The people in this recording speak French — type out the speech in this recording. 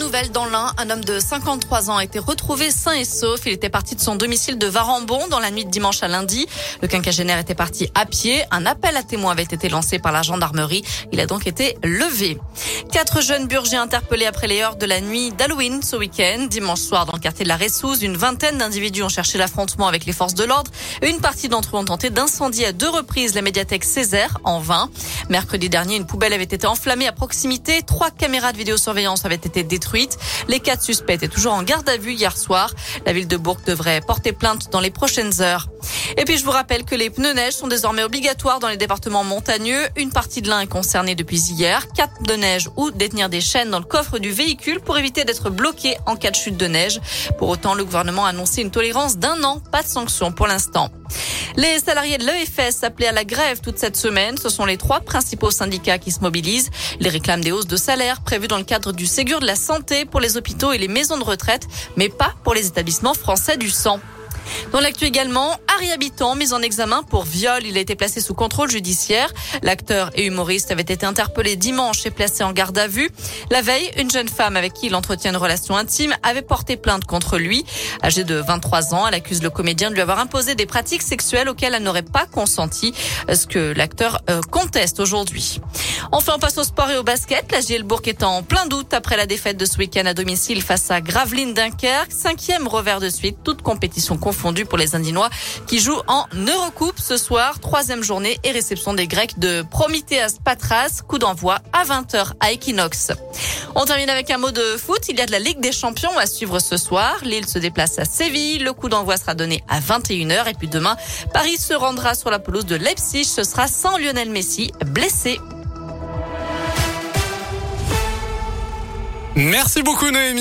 nouvelle dans l'Ain, un homme de 53 ans a été retrouvé sain et sauf. Il était parti de son domicile de Varambon dans la nuit de dimanche à lundi. Le quinquagénaire était parti à pied. Un appel à témoins avait été lancé par la gendarmerie. Il a donc été levé. Quatre jeunes burgers interpellés après les heures de la nuit d'Halloween ce week-end. Dimanche soir, dans le quartier de la Ressouze, une vingtaine d'individus ont cherché l'affrontement avec les forces de l'ordre. Une partie d'entre eux ont tenté d'incendier à deux reprises la médiathèque Césaire en vain. Mercredi dernier, une poubelle avait été enflammée à proximité. Trois caméras de vidéosurveillance avaient été détruites. Les quatre suspects étaient toujours en garde à vue hier soir. La ville de Bourg devrait porter plainte dans les prochaines heures. Et puis je vous rappelle que les pneus neige sont désormais obligatoires dans les départements montagneux. Une partie de l'un est concernée depuis hier. Quatre de neige ou détenir des chaînes dans le coffre du véhicule pour éviter d'être bloqué en cas de chute de neige. Pour autant, le gouvernement a annoncé une tolérance d'un an. Pas de sanction pour l'instant. Les salariés de l'EFS appelés à la grève toute cette semaine, ce sont les trois principaux syndicats qui se mobilisent. Les réclament des hausses de salaire prévues dans le cadre du Ségur de la santé pour les hôpitaux et les maisons de retraite, mais pas pour les établissements français du sang. Dans l'actu également, Harry Habitant, mis en examen pour viol. Il a été placé sous contrôle judiciaire. L'acteur et humoriste avait été interpellé dimanche et placé en garde à vue. La veille, une jeune femme avec qui il entretient une relation intime avait porté plainte contre lui. Âgée de 23 ans, elle accuse le comédien de lui avoir imposé des pratiques sexuelles auxquelles elle n'aurait pas consenti, ce que l'acteur euh, conteste aujourd'hui. Enfin, on passe au sport et au basket. La Gielbourg est en plein doute après la défaite de ce week-end à domicile face à Gravelines Dunkerque. Cinquième revers de suite, toute compétition confondue pour les Indinois qui jouent en Eurocoupe ce soir. Troisième journée et réception des Grecs de Prometheas Patras. Coup d'envoi à 20h à Equinox. On termine avec un mot de foot. Il y a de la Ligue des Champions à suivre ce soir. Lille se déplace à Séville. Le coup d'envoi sera donné à 21h. Et puis demain, Paris se rendra sur la pelouse de Leipzig. Ce sera sans Lionel Messi blessé. Merci beaucoup Noémie.